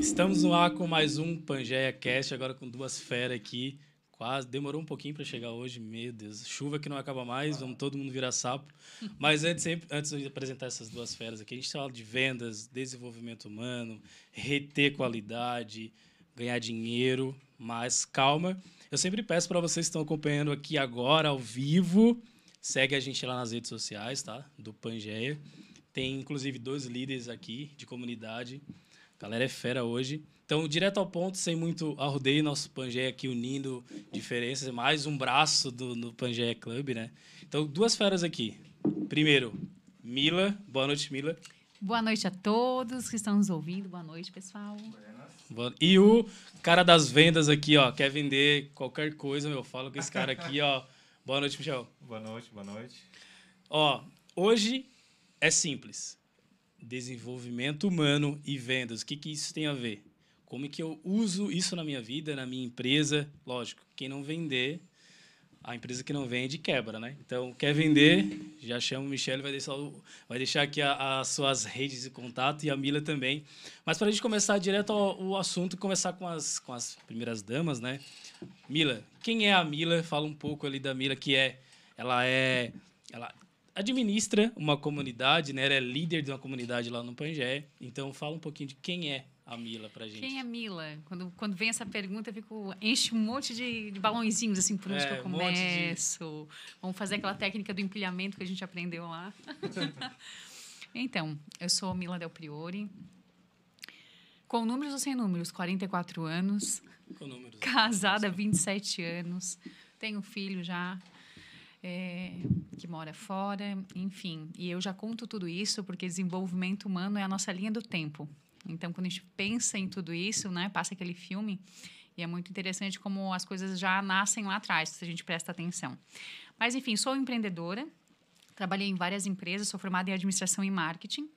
Estamos no ar com mais um Pangeia Cast, agora com duas feras aqui. Quase, demorou um pouquinho para chegar hoje, meu Deus. Chuva que não acaba mais, vamos todo mundo virar sapo. Mas antes, antes de apresentar essas duas feras aqui, a gente fala de vendas, desenvolvimento humano, reter qualidade, ganhar dinheiro, mas calma. Eu sempre peço para vocês que estão acompanhando aqui agora, ao vivo, segue a gente lá nas redes sociais, tá? Do Pangeia. Tem, inclusive, dois líderes aqui de comunidade. A galera é fera hoje. Então, direto ao ponto, sem muito arrodeio, nosso Pangeia aqui unindo diferenças. Mais um braço do, do Pangeia Club, né? Então, duas feras aqui. Primeiro, Mila. Boa noite, Mila. Boa noite a todos que estão nos ouvindo. Boa noite, pessoal. E o cara das vendas aqui, ó, quer vender qualquer coisa, meu, falo com esse cara aqui, ó. Boa noite, Michel. Boa noite, boa noite. Ó, hoje é simples. Desenvolvimento humano e vendas. O que, que isso tem a ver? Como é que eu uso isso na minha vida, na minha empresa? Lógico, quem não vender, a empresa que não vende quebra, né? Então, quer vender, já chama o Michel, vai deixar, vai deixar aqui as suas redes de contato e a Mila também. Mas para a gente começar direto ao, ao, assunto, começar com as, com as primeiras damas, né? Mila, quem é a Mila? Fala um pouco ali da Mila, que é, ela é, ela administra uma comunidade, né? Ela é líder de uma comunidade lá no Pangé. Então, fala um pouquinho de quem é a Mila pra gente. Quem é Mila? Quando, quando vem essa pergunta, eu fico, enche um monte de, de balãozinhos, assim, por onde é, que eu começo. Um de... Vamos fazer aquela técnica do empilhamento que a gente aprendeu lá. então, eu sou Mila Del Priori. Com números ou sem números? 44 anos. Com números. Casada, 27 anos. Tenho filho já. É, que mora fora, enfim. E eu já conto tudo isso porque desenvolvimento humano é a nossa linha do tempo. Então, quando a gente pensa em tudo isso, né, passa aquele filme e é muito interessante como as coisas já nascem lá atrás, se a gente presta atenção. Mas, enfim, sou empreendedora, trabalhei em várias empresas, sou formada em administração e marketing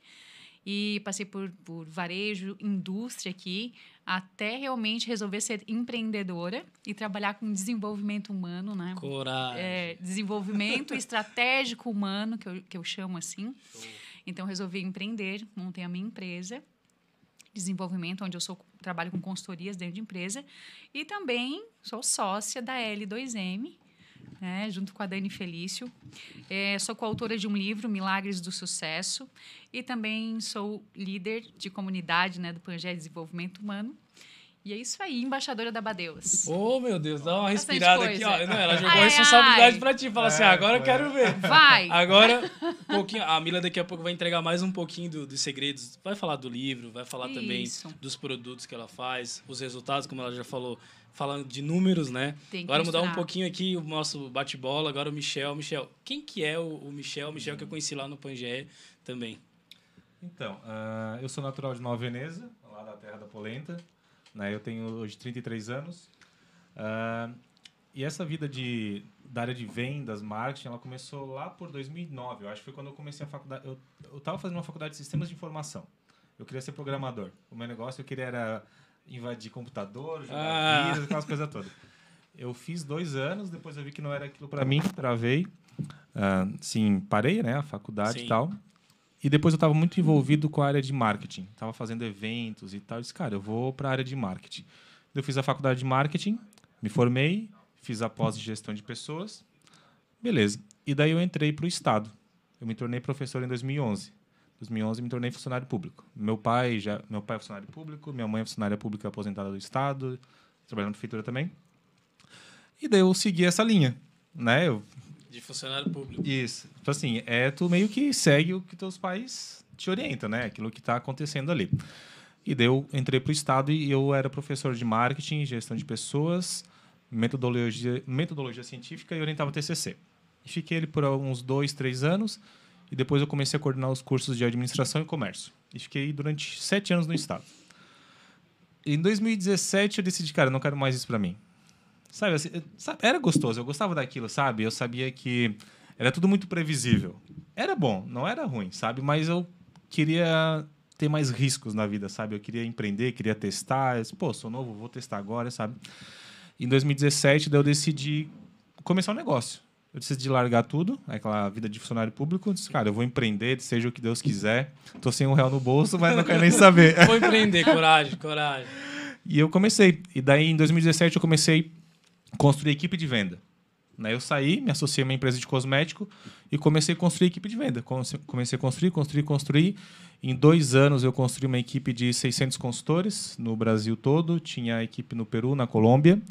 e passei por, por varejo, indústria aqui, até realmente resolver ser empreendedora e trabalhar com desenvolvimento humano, né? Coragem. É, desenvolvimento estratégico humano, que eu, que eu chamo assim. Show. Então, resolvi empreender, montei a minha empresa desenvolvimento, onde eu sou, trabalho com consultorias dentro de empresa. E também sou sócia da L2M, né, junto com a Dani Felício. É, sou coautora de um livro, Milagres do Sucesso. E também sou líder de comunidade né, do Pangé Desenvolvimento Humano. E é isso aí, embaixadora da Badeus. Oh, meu Deus, dá uma respirada aqui, ó. Não, ela jogou ai, a responsabilidade ai. pra ti. Fala assim, é, assim, agora eu quero ver. Vai. Agora, um pouquinho. A Mila daqui a pouco vai entregar mais um pouquinho do, dos segredos. Vai falar do livro, vai falar isso. também dos produtos que ela faz, os resultados, como ela já falou, falando de números, né? Tem agora mudar um pouquinho aqui o nosso bate-bola. Agora o Michel. Michel, quem que é o, o Michel? O Michel que eu conheci lá no Pangé também. Então, uh, eu sou natural de Nova Veneza, lá da terra da polenta. Né? Eu tenho hoje 33 anos. Uh, e essa vida de, da área de vendas, marketing, ela começou lá por 2009. Eu acho que foi quando eu comecei a faculdade. Eu estava fazendo uma faculdade de sistemas de informação. Eu queria ser programador. O meu negócio eu queria era invadir computador, jogar ah. vírus, aquelas coisas todas. Eu fiz dois anos, depois eu vi que não era aquilo para mim, travei. Uh, sim, parei, né, a faculdade sim. e tal. E depois eu estava muito envolvido com a área de marketing. Estava fazendo eventos e tal. Eu disse, cara, eu vou para a área de marketing. Eu fiz a faculdade de marketing, me formei, fiz a pós de gestão de pessoas. Beleza. E daí eu entrei para o Estado. Eu me tornei professor em 2011. Em 2011 me tornei funcionário público. Meu pai já, meu pai é funcionário público, minha mãe é funcionária pública aposentada do Estado, trabalhando na prefeitura também. E daí eu segui essa linha, né? Eu de funcionário público. Isso. Então, assim, é tu meio que segue o que teus pais te orientam, né? Aquilo que está acontecendo ali. E daí eu entrei para o Estado e eu era professor de marketing, gestão de pessoas, metodologia, metodologia científica e orientava TCC. E fiquei ali por uns dois, três anos e depois eu comecei a coordenar os cursos de administração e comércio. E fiquei durante sete anos no Estado. Em 2017 eu decidi, cara, não quero mais isso para mim. Sabe, assim, era gostoso, eu gostava daquilo, sabe? Eu sabia que era tudo muito previsível. Era bom, não era ruim, sabe? Mas eu queria ter mais riscos na vida, sabe? Eu queria empreender, queria testar. Disse, Pô, sou novo, vou testar agora, sabe? Em 2017, daí eu decidi começar um negócio. eu decidi largar tudo, aquela vida de funcionário público. Eu disse, cara, eu vou empreender, seja o que Deus quiser. Tô sem um real no bolso, mas não quero nem saber. Vou empreender, coragem, coragem. E eu comecei. E daí, em 2017, eu comecei construir equipe de venda. Né? Eu saí, me associei a uma empresa de cosmético e comecei a construir equipe de venda. Comecei a construir, construir, construir. Em dois anos, eu construí uma equipe de 600 consultores no Brasil todo. Tinha equipe no Peru, na Colômbia.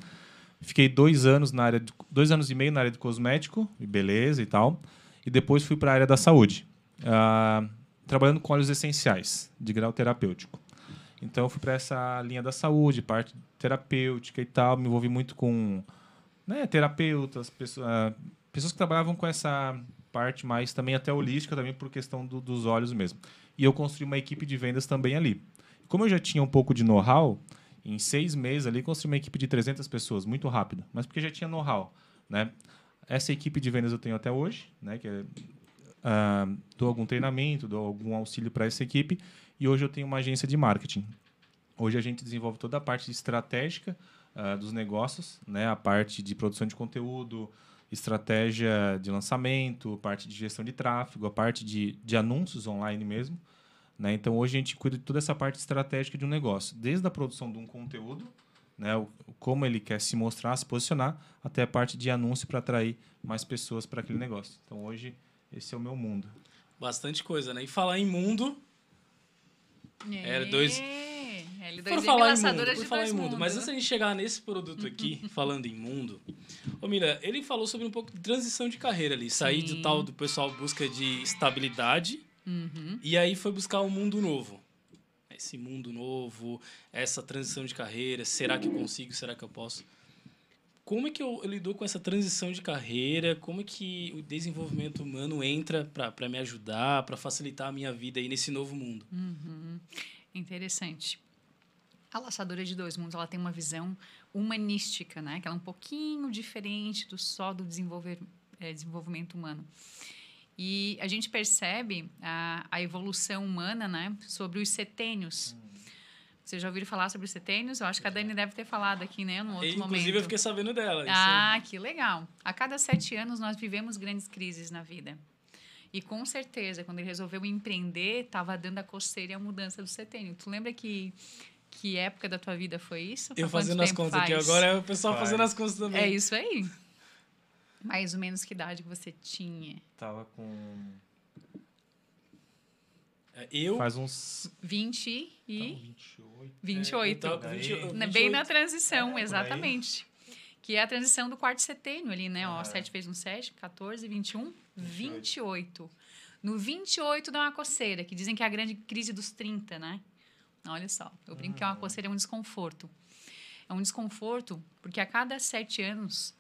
Fiquei dois anos na área de, dois anos e meio na área de cosmético e beleza e tal. E depois fui para a área da saúde, uh, trabalhando com óleos essenciais de grau terapêutico. Então eu fui para essa linha da saúde, parte terapêutica e tal. Me envolvi muito com né, terapeutas, uh, pessoas que trabalhavam com essa parte mais também até holística, também por questão do, dos olhos mesmo. E eu construí uma equipe de vendas também ali. Como eu já tinha um pouco de know-how, em seis meses ali, construí uma equipe de 300 pessoas, muito rápido, mas porque já tinha know-how. Né? Essa equipe de vendas eu tenho até hoje, né? que é, uh, dou algum treinamento, dou algum auxílio para essa equipe, e hoje eu tenho uma agência de marketing. Hoje a gente desenvolve toda a parte estratégica uh, dos negócios, né? a parte de produção de conteúdo, estratégia de lançamento, parte de gestão de tráfego, a parte de, de anúncios online mesmo. Né? Então, hoje a gente cuida de toda essa parte estratégica de um negócio, desde a produção de um conteúdo, né? o, como ele quer se mostrar, se posicionar, até a parte de anúncio para atrair mais pessoas para aquele negócio. Então, hoje, esse é o meu mundo. Bastante coisa, né? E falar em mundo. É, dois. L2 por falar em mundo, por falar em mundo. Mas antes de a gente chegar nesse produto aqui, falando em mundo, ô Mira, ele falou sobre um pouco de transição de carreira ali. Sair do tal do pessoal busca de estabilidade Uhum. E aí foi buscar um mundo novo. Esse mundo novo, essa transição de carreira, será que eu consigo, será que eu posso? Como é que eu, eu lido com essa transição de carreira? Como é que o desenvolvimento humano entra para me ajudar, para facilitar a minha vida aí nesse novo mundo? Uhum. Interessante. A Laçadora de Dois Mundos ela tem uma visão humanística, né? que ela é um pouquinho diferente do só do desenvolver, é, desenvolvimento humano. E a gente percebe a, a evolução humana né, sobre os setênios. Hum. Vocês já ouviram falar sobre os setênios? Eu acho que a Dani deve ter falado aqui, né? No outro Inclusive, momento. Inclusive, eu fiquei sabendo dela. Ah, que legal. A cada sete anos, nós vivemos grandes crises na vida. E com certeza, quando ele resolveu empreender, estava dando a coceira e a mudança do setênio. Tu lembra que que época da tua vida foi isso? Eu fazendo as contas faz? aqui agora, é o pessoal faz. fazendo as contas também. É isso aí. Mais ou menos que idade você tinha? Tava com. É, eu. Faz uns. 20 e. 28. 28. É, 28. Bem na transição, é, exatamente. Que é a transição do quarto setênio ali, né? Ó, 7 vezes um 7, 14, 21, 28. 28. No 28 dá uma coceira, que dizem que é a grande crise dos 30, né? Olha só, eu brinco que é uma hum. coceira, é um desconforto. É um desconforto porque a cada sete anos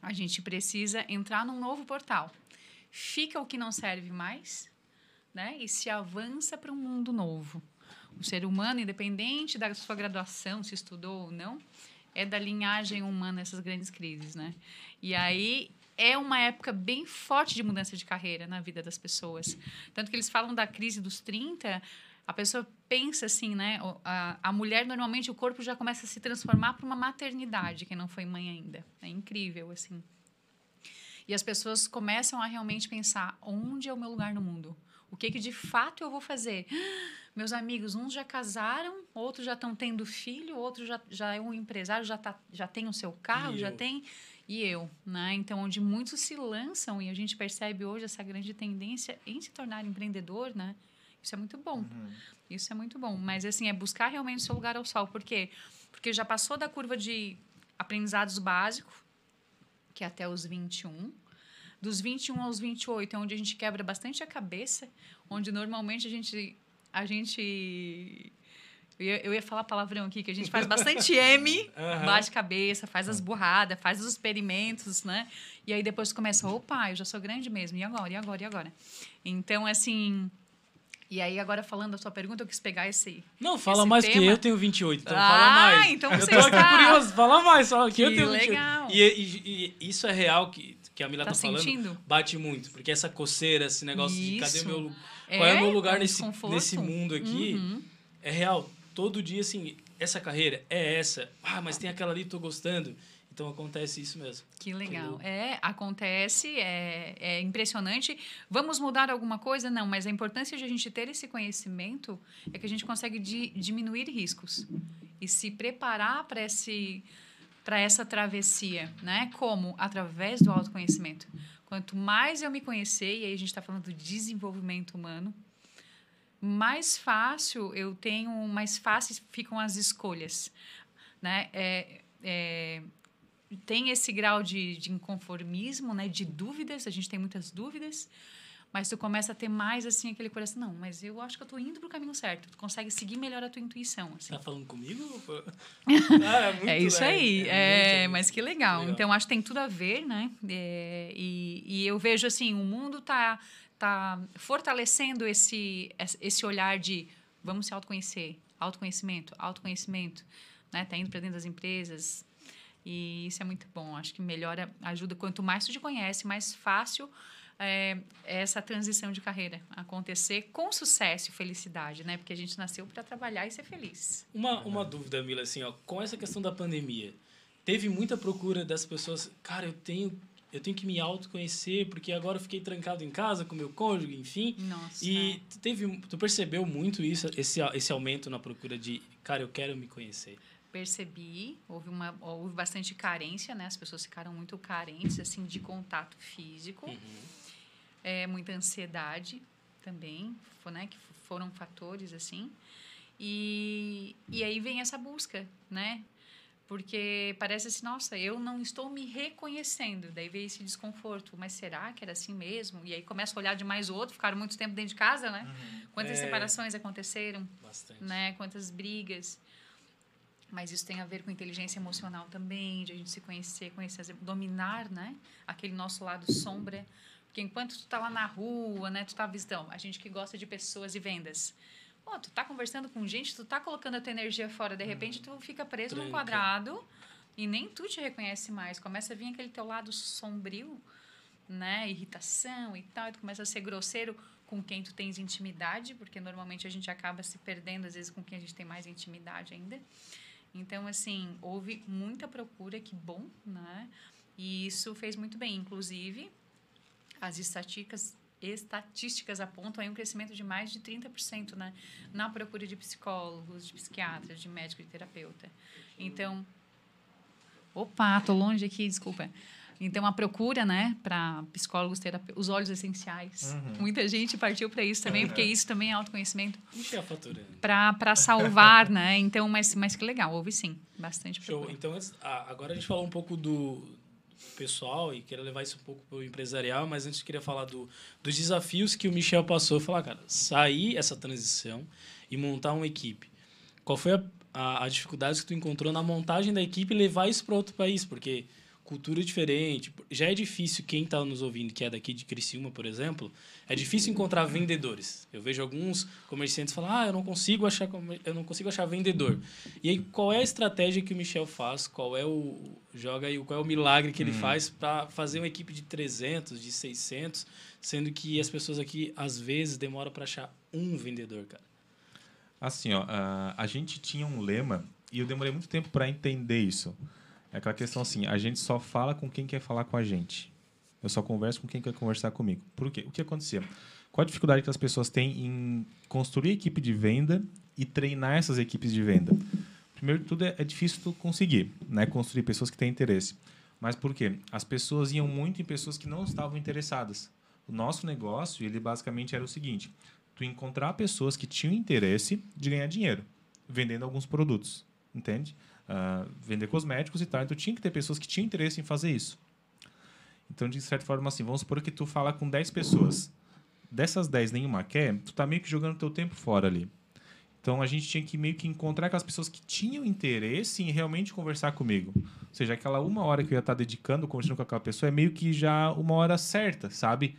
a gente precisa entrar num novo portal. Fica o que não serve mais, né? E se avança para um mundo novo. O ser humano, independente da sua graduação, se estudou ou não, é da linhagem humana essas grandes crises, né? E aí é uma época bem forte de mudança de carreira na vida das pessoas. Tanto que eles falam da crise dos 30, a pessoa pensa assim, né? A, a mulher, normalmente, o corpo já começa a se transformar para uma maternidade, quem não foi mãe ainda. É incrível, assim. E as pessoas começam a realmente pensar: onde é o meu lugar no mundo? O que, que de fato eu vou fazer? Meus amigos, uns já casaram, outros já estão tendo filho, outros já, já é um empresário, já, tá, já tem o seu carro, e já eu? tem. E eu, né? Então, onde muitos se lançam e a gente percebe hoje essa grande tendência em se tornar empreendedor, né? Isso é muito bom. Uhum. Isso é muito bom. Mas, assim, é buscar realmente o seu lugar ao sol. Por quê? Porque já passou da curva de aprendizados básicos, que é até os 21. Dos 21 aos 28 é onde a gente quebra bastante a cabeça, onde normalmente a gente. A gente eu ia, eu ia falar palavrão aqui, que a gente faz bastante M, uhum. bate cabeça, faz as burradas, faz os experimentos, né? E aí depois começa, opa, eu já sou grande mesmo, e agora, e agora, e agora? Então, assim, e aí, agora falando da sua pergunta, eu quis pegar esse. Não, fala esse mais tema. que eu tenho 28, então ah, fala mais. então eu você tô está... curioso, fala mais, fala que, que eu tenho legal. 28. E, e, e, isso é real que, que a Mila tá, tá falando. Bate muito, porque essa coceira, esse negócio isso. de cadê meu. É, qual é o meu lugar é um nesse, nesse mundo aqui? Uhum. É real. Todo dia, assim, essa carreira é essa. Ah, mas tem aquela ali, tô gostando. Então acontece isso mesmo. Que legal. É, acontece, é, é impressionante. Vamos mudar alguma coisa? Não, mas a importância de a gente ter esse conhecimento é que a gente consegue di, diminuir riscos e se preparar para esse para essa travessia, né? Como através do autoconhecimento. Quanto mais eu me conhecer, e aí a gente está falando do desenvolvimento humano, mais fácil eu tenho, mais fáceis ficam as escolhas, né? É, é, tem esse grau de, de inconformismo, né? De dúvidas, a gente tem muitas dúvidas, mas tu começa a ter mais assim aquele coração, não, mas eu acho que eu estou indo para o caminho certo. Tu consegue seguir melhor a tua intuição, assim. Tá falando comigo? ah, é, é, isso é, aí, é, é mas que legal. legal. Então acho que tem tudo a ver, né? É, e, e eu vejo assim, o mundo tá tá fortalecendo esse esse olhar de vamos se autoconhecer, autoconhecimento, autoconhecimento, né? Tá indo para dentro das empresas, e isso é muito bom. Acho que melhora, ajuda. Quanto mais tu te conhece, mais fácil é, essa transição de carreira acontecer com sucesso e felicidade, né? Porque a gente nasceu para trabalhar e ser feliz. Uma, uma dúvida, Mila, assim, ó, com essa questão da pandemia, teve muita procura das pessoas, cara, eu tenho eu tenho que me autoconhecer porque agora eu fiquei trancado em casa com meu cônjuge, enfim. Nossa. E tu teve, tu percebeu muito isso, esse esse aumento na procura de, cara, eu quero me conhecer percebi, houve, uma, houve bastante carência, né? As pessoas ficaram muito carentes, assim, de contato físico. Uhum. É, muita ansiedade também, né? Que foram fatores, assim. E, e aí vem essa busca, né? Porque parece assim, nossa, eu não estou me reconhecendo. Daí vem esse desconforto. Mas será que era assim mesmo? E aí começa a olhar demais o outro, ficaram muito tempo dentro de casa, né? Uhum. Quantas é... separações aconteceram? Bastante. Né? Quantas brigas. Mas isso tem a ver com inteligência emocional também, de a gente se conhecer, conhecer, dominar, né? Aquele nosso lado sombra. Porque enquanto tu tá lá na rua, né? Tu tá visitando, a gente que gosta de pessoas e vendas. Pô, tu tá conversando com gente, tu tá colocando a tua energia fora, de repente tu fica preso Tranca. num quadrado e nem tu te reconhece mais. Começa a vir aquele teu lado sombrio, né? Irritação e tal, e tu começa a ser grosseiro com quem tu tens intimidade, porque normalmente a gente acaba se perdendo às vezes com quem a gente tem mais intimidade ainda. Então, assim, houve muita procura, que bom, né? E isso fez muito bem. Inclusive, as estatísticas, estatísticas apontam aí um crescimento de mais de 30% né? na procura de psicólogos, de psiquiatras, de médico e terapeuta. Então, opa, tô longe aqui, desculpa. Então, a procura, né, para psicólogos, terapeutas, os olhos essenciais. Uhum. Muita gente partiu para isso também, porque isso também é autoconhecimento. Isso é fatura. Para salvar, né? Então, mas, mas que legal, houve sim, bastante procura. Show. Então, agora a gente falou um pouco do pessoal e queria levar isso um pouco para o empresarial, mas antes eu queria falar do, dos desafios que o Michel passou. Falar, cara, sair essa transição e montar uma equipe. Qual foi a, a, a dificuldade que tu encontrou na montagem da equipe e levar isso para outro país? Porque cultura diferente. Já é difícil quem está nos ouvindo, que é daqui de Criciúma, por exemplo, é difícil encontrar vendedores. Eu vejo alguns comerciantes falar: "Ah, eu não consigo achar eu não consigo achar vendedor". E aí qual é a estratégia que o Michel faz? Qual é o joga aí, qual é o milagre que ele hum. faz para fazer uma equipe de 300, de 600, sendo que as pessoas aqui às vezes demoram para achar um vendedor, cara? Assim, ó, a gente tinha um lema e eu demorei muito tempo para entender isso. É aquela questão assim, a gente só fala com quem quer falar com a gente. Eu só converso com quem quer conversar comigo. Por quê? O que acontecia? Qual a dificuldade que as pessoas têm em construir equipe de venda e treinar essas equipes de venda? Primeiro de tudo, é, é difícil tu conseguir, né? Construir pessoas que têm interesse. Mas por quê? As pessoas iam muito em pessoas que não estavam interessadas. O nosso negócio, ele basicamente era o seguinte: tu encontrar pessoas que tinham interesse de ganhar dinheiro vendendo alguns produtos, entende? Uh, vender cosméticos e tal. Então tinha que ter pessoas que tinham interesse em fazer isso. Então, de certa forma, assim, vamos supor que tu fala com 10 pessoas. Dessas 10, nenhuma quer, tu tá meio que jogando teu tempo fora ali. Então, a gente tinha que meio que encontrar aquelas pessoas que tinham interesse em realmente conversar comigo. Ou seja, aquela uma hora que eu ia estar dedicando, conversando com aquela pessoa, é meio que já uma hora certa, sabe?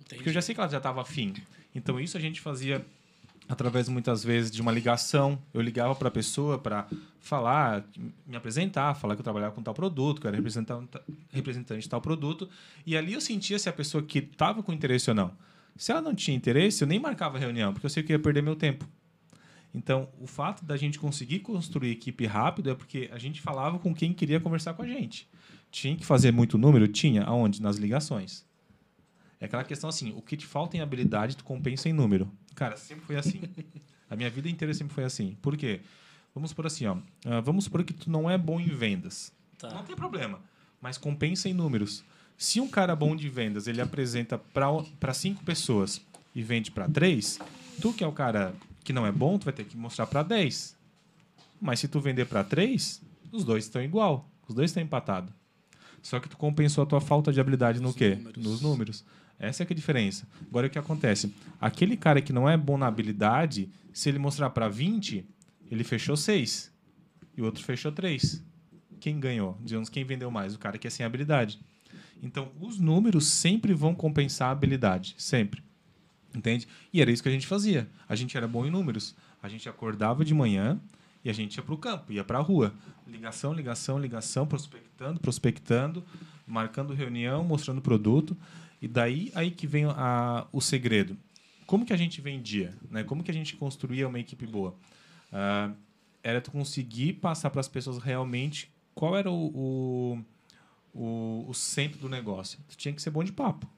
Entendi. Porque eu já sei que ela já estava afim. Então, isso a gente fazia através muitas vezes de uma ligação. Eu ligava para a pessoa para falar, me apresentar, falar que eu trabalhava com tal produto, que eu era representante, de tal produto. E ali eu sentia se a pessoa que estava com interesse ou não. Se ela não tinha interesse, eu nem marcava reunião, porque eu sei que ia perder meu tempo. Então, o fato da gente conseguir construir equipe rápido é porque a gente falava com quem queria conversar com a gente. Tinha que fazer muito número? Tinha. Aonde? Nas ligações. É aquela questão assim, o que te falta em habilidade, tu compensa em número. Cara, sempre foi assim. a minha vida inteira sempre foi assim. Por quê? Vamos por assim, ó. Uh, vamos supor que tu não é bom em vendas. Tá. Não tem problema. Mas compensa em números. Se um cara bom de vendas, ele apresenta para cinco pessoas e vende para três, tu que é o cara que não é bom, tu vai ter que mostrar para 10. Mas se tu vender para 3, os dois estão igual. Os dois estão empatados. Só que tu compensou a tua falta de habilidade Nos no quê? Números. Nos números. Essa é, é a diferença. Agora o que acontece? Aquele cara que não é bom na habilidade, se ele mostrar para 20, ele fechou 6 e o outro fechou 3. Quem ganhou? Digamos, quem vendeu mais? O cara que é sem habilidade. Então, os números sempre vão compensar a habilidade, sempre. Entende? E era isso que a gente fazia. A gente era bom em números. A gente acordava de manhã e a gente ia para o campo, ia para a rua. Ligação, ligação, ligação, prospectando, prospectando, marcando reunião, mostrando produto. E daí aí que vem a, o segredo. Como que a gente vendia? Né? Como que a gente construía uma equipe boa? Uh, era tu conseguir passar para as pessoas realmente qual era o, o, o, o centro do negócio. Tu tinha que ser bom de papo.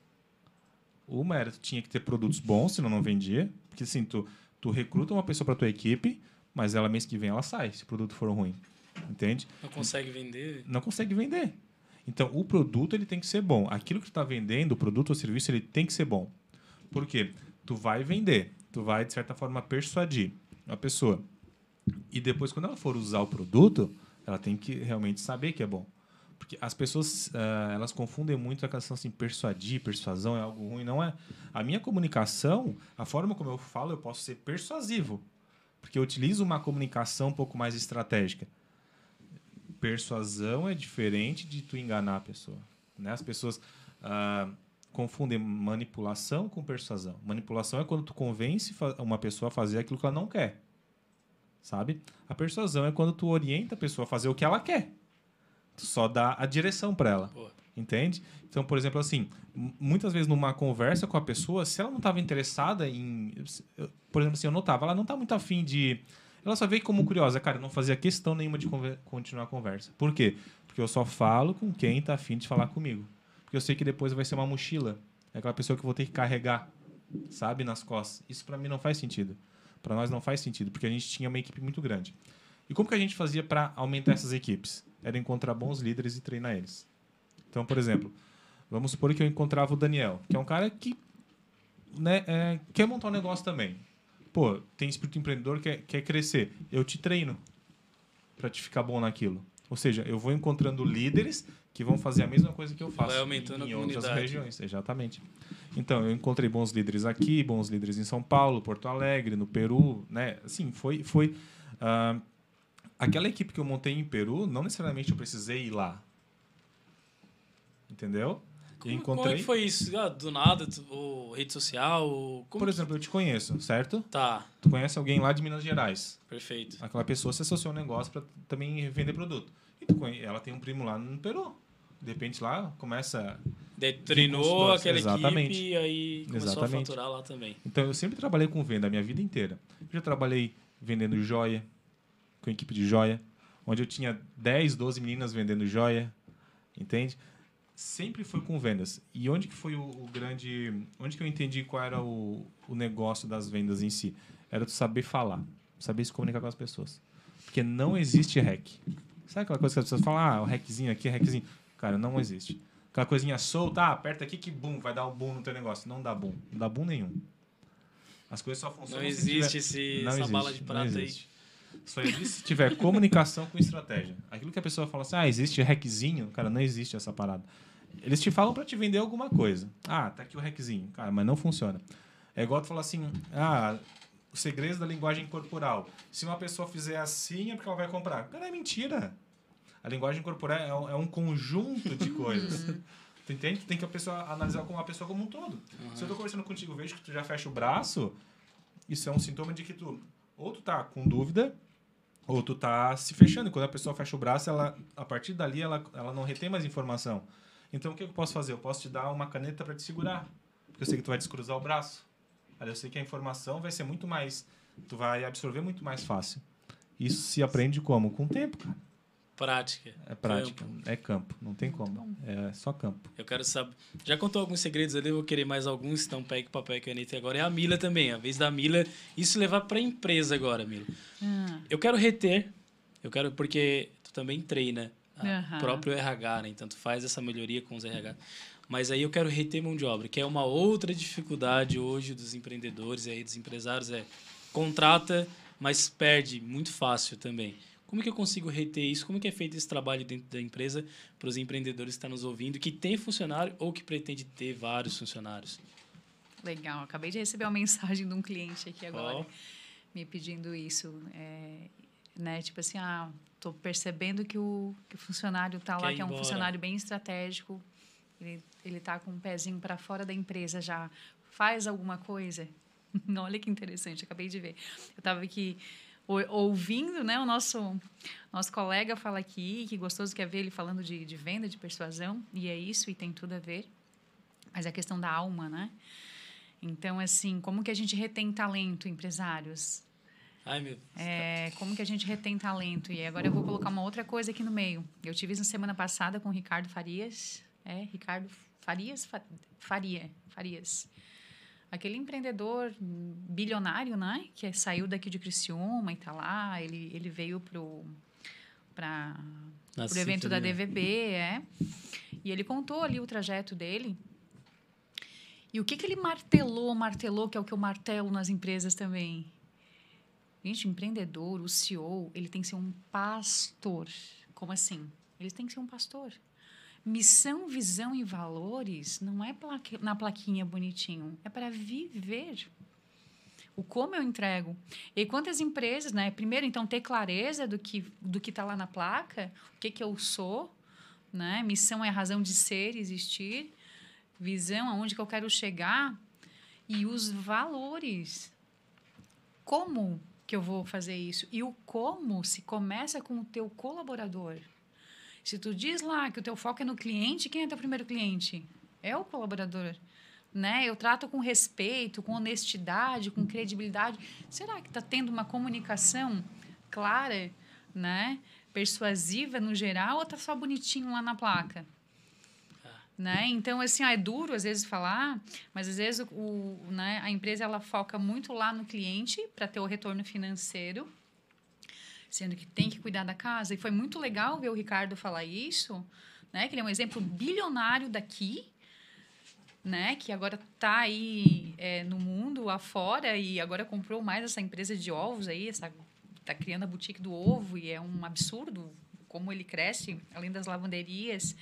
Uma era, tu tinha que ter produtos bons, senão não vendia. Porque assim, tu, tu recruta uma pessoa para tua equipe, mas ela mês que vem ela sai, se o produto for ruim. Entende? Não consegue vender? Não consegue vender. Então, o produto ele tem que ser bom. Aquilo que tu está vendendo, o produto ou serviço, ele tem que ser bom. Por quê? Tu vai vender, tu vai, de certa forma, persuadir a pessoa. E depois, quando ela for usar o produto, ela tem que realmente saber que é bom. Porque as pessoas uh, elas confundem muito a questão assim, persuadir, persuasão é algo ruim. Não é. A minha comunicação, a forma como eu falo, eu posso ser persuasivo. Porque eu utilizo uma comunicação um pouco mais estratégica. Persuasão é diferente de tu enganar a pessoa. Né? As pessoas uh, confundem manipulação com persuasão. Manipulação é quando tu convence uma pessoa a fazer aquilo que ela não quer. Sabe? A persuasão é quando tu orienta a pessoa a fazer o que ela quer. Tu só dá a direção para ela. Boa. Entende? Então, por exemplo, assim, muitas vezes numa conversa com a pessoa, se ela não estava interessada em. Por exemplo, assim, eu notava, ela não está muito afim de. Ela só veio como curiosa, cara, não fazia questão nenhuma de continuar a conversa. Por quê? Porque eu só falo com quem está afim de falar comigo. Porque eu sei que depois vai ser uma mochila. É aquela pessoa que eu vou ter que carregar, sabe, nas costas. Isso para mim não faz sentido. Para nós não faz sentido, porque a gente tinha uma equipe muito grande. E como que a gente fazia para aumentar essas equipes? era encontrar bons líderes e treinar eles. Então, por exemplo, vamos supor que eu encontrava o Daniel, que é um cara que né, é, quer montar um negócio também. Pô, tem espírito empreendedor, quer, quer crescer. Eu te treino para te ficar bom naquilo. Ou seja, eu vou encontrando líderes que vão fazer a mesma coisa que eu faço Vai aumentando em, em outras regiões. Exatamente. Então, eu encontrei bons líderes aqui, bons líderes em São Paulo, Porto Alegre, no Peru, né? Assim, foi, foi uh, aquela equipe que eu montei em Peru, não necessariamente eu precisei ir lá. Entendeu? Como, encontrei... como é que foi isso? Ah, do nada, ou rede social? Como Por exemplo, eu te conheço, certo? Tá. Tu conhece alguém lá de Minas Gerais. Perfeito. Aquela pessoa se associou a um negócio para também vender produto. E tu conhece... ela tem um primo lá no Peru. De repente lá começa. De, treinou aquela Exatamente. equipe e aí começou Exatamente. a faturar lá também. Então eu sempre trabalhei com venda a minha vida inteira. Eu já trabalhei vendendo joia, com equipe de joia, onde eu tinha 10, 12 meninas vendendo joia, entende? Sempre foi com vendas. E onde que foi o, o grande... Onde que eu entendi qual era o, o negócio das vendas em si? Era tu saber falar, saber se comunicar com as pessoas. Porque não existe hack. Sabe aquela coisa que as pessoas falam, ah, o hackzinho aqui, hackzinho. Cara, não existe. Aquela coisinha solta, ah, aperta aqui que boom, vai dar um boom no teu negócio. Não dá boom. Não dá boom nenhum. As coisas só funcionam Não existe tiver... esse, não essa existe, bala de prata aí. Só existe se tiver comunicação com estratégia. Aquilo que a pessoa fala assim, ah, existe hackzinho? Cara, não existe essa parada. Eles te falam para te vender alguma coisa. Ah, tá aqui o hackzinho. Cara, mas não funciona. É igual tu falar assim, ah, os segredos da linguagem corporal. Se uma pessoa fizer assim, é porque ela vai comprar. Cara, é mentira. A linguagem corporal é um, é um conjunto de coisas. tu entende? Tu tem que a pessoa analisar como uma pessoa como um todo. Uhum. Se eu tô conversando contigo, vejo que tu já fecha o braço, isso é um sintoma de que tu ou tu tá com dúvida ou tu tá se fechando. Quando a pessoa fecha o braço, ela, a partir dali ela, ela não retém mais informação. Então o que eu posso fazer? Eu posso te dar uma caneta para te segurar. Porque eu sei que tu vai descruzar o braço. Aí eu sei que a informação vai ser muito mais tu vai absorver muito mais fácil. Isso se aprende como? Com o tempo, cara. Prática. É prática, campo. é campo, não tem como. É só campo. Eu quero saber. Já contou alguns segredos ali, eu vou querer mais alguns, então pegue papel e caneta agora. É a Mila também, a vez da Mila. Isso levar para a empresa agora, Mila. Hum. Eu quero reter, eu quero, porque tu também treina o uhum. próprio RH, né? Então tu faz essa melhoria com os RH. Mas aí eu quero reter mão de obra, que é uma outra dificuldade hoje dos empreendedores e aí dos empresários, é contrata, mas perde muito fácil também. Como que eu consigo reter isso? Como que é feito esse trabalho dentro da empresa para os empreendedores que estão nos ouvindo, que tem funcionário ou que pretende ter vários funcionários? Legal, acabei de receber uma mensagem de um cliente aqui agora oh. me pedindo isso. É, né? Tipo assim, ah, tô percebendo que o, que o funcionário está lá, que é um funcionário bem estratégico, ele, ele tá com um pezinho para fora da empresa já, faz alguma coisa. Olha que interessante, acabei de ver. Eu estava aqui ouvindo né, o nosso, nosso colega fala aqui, que gostoso que é ver ele falando de, de venda, de persuasão, e é isso, e tem tudo a ver. Mas é a questão da alma, né? Então, assim, como que a gente retém talento, empresários? Ai, meu é, Como que a gente retém talento? E agora eu vou colocar uma outra coisa aqui no meio. Eu tive isso na semana passada com o Ricardo Farias. É, Ricardo Farias? Faria. Farias aquele empreendedor bilionário, né? Que saiu daqui de Criciúma e tá lá. Ele, ele veio pro para o evento da DVB, é. E ele contou ali o trajeto dele. E o que, que ele martelou, martelou, que é o que eu martelo nas empresas também. Gente, empreendedor, o CEO, ele tem que ser um pastor. Como assim? Ele tem que ser um pastor. Missão, visão e valores não é na plaquinha bonitinho, é para viver. O como eu entrego. E quantas empresas, né? Primeiro, então, ter clareza do que do que está lá na placa, o que, que eu sou, né? Missão é a razão de ser, existir. Visão, aonde que eu quero chegar. E os valores. Como que eu vou fazer isso? E o como se começa com o teu colaborador. Se tu diz lá que o teu foco é no cliente, quem é teu primeiro cliente? É o colaborador. Né? Eu trato com respeito, com honestidade, com credibilidade. Será que está tendo uma comunicação clara, né? persuasiva no geral, ou está só bonitinho lá na placa? Né? Então, assim, ó, é duro às vezes falar, mas às vezes o, né, a empresa ela foca muito lá no cliente para ter o retorno financeiro, sendo que tem que cuidar da casa. E foi muito legal ver o Ricardo falar isso, né? Que ele é um exemplo bilionário daqui, né? Que agora está aí é, no mundo afora e agora comprou mais essa empresa de ovos aí, essa tá criando a boutique do ovo e é um absurdo como ele cresce, além das lavanderias.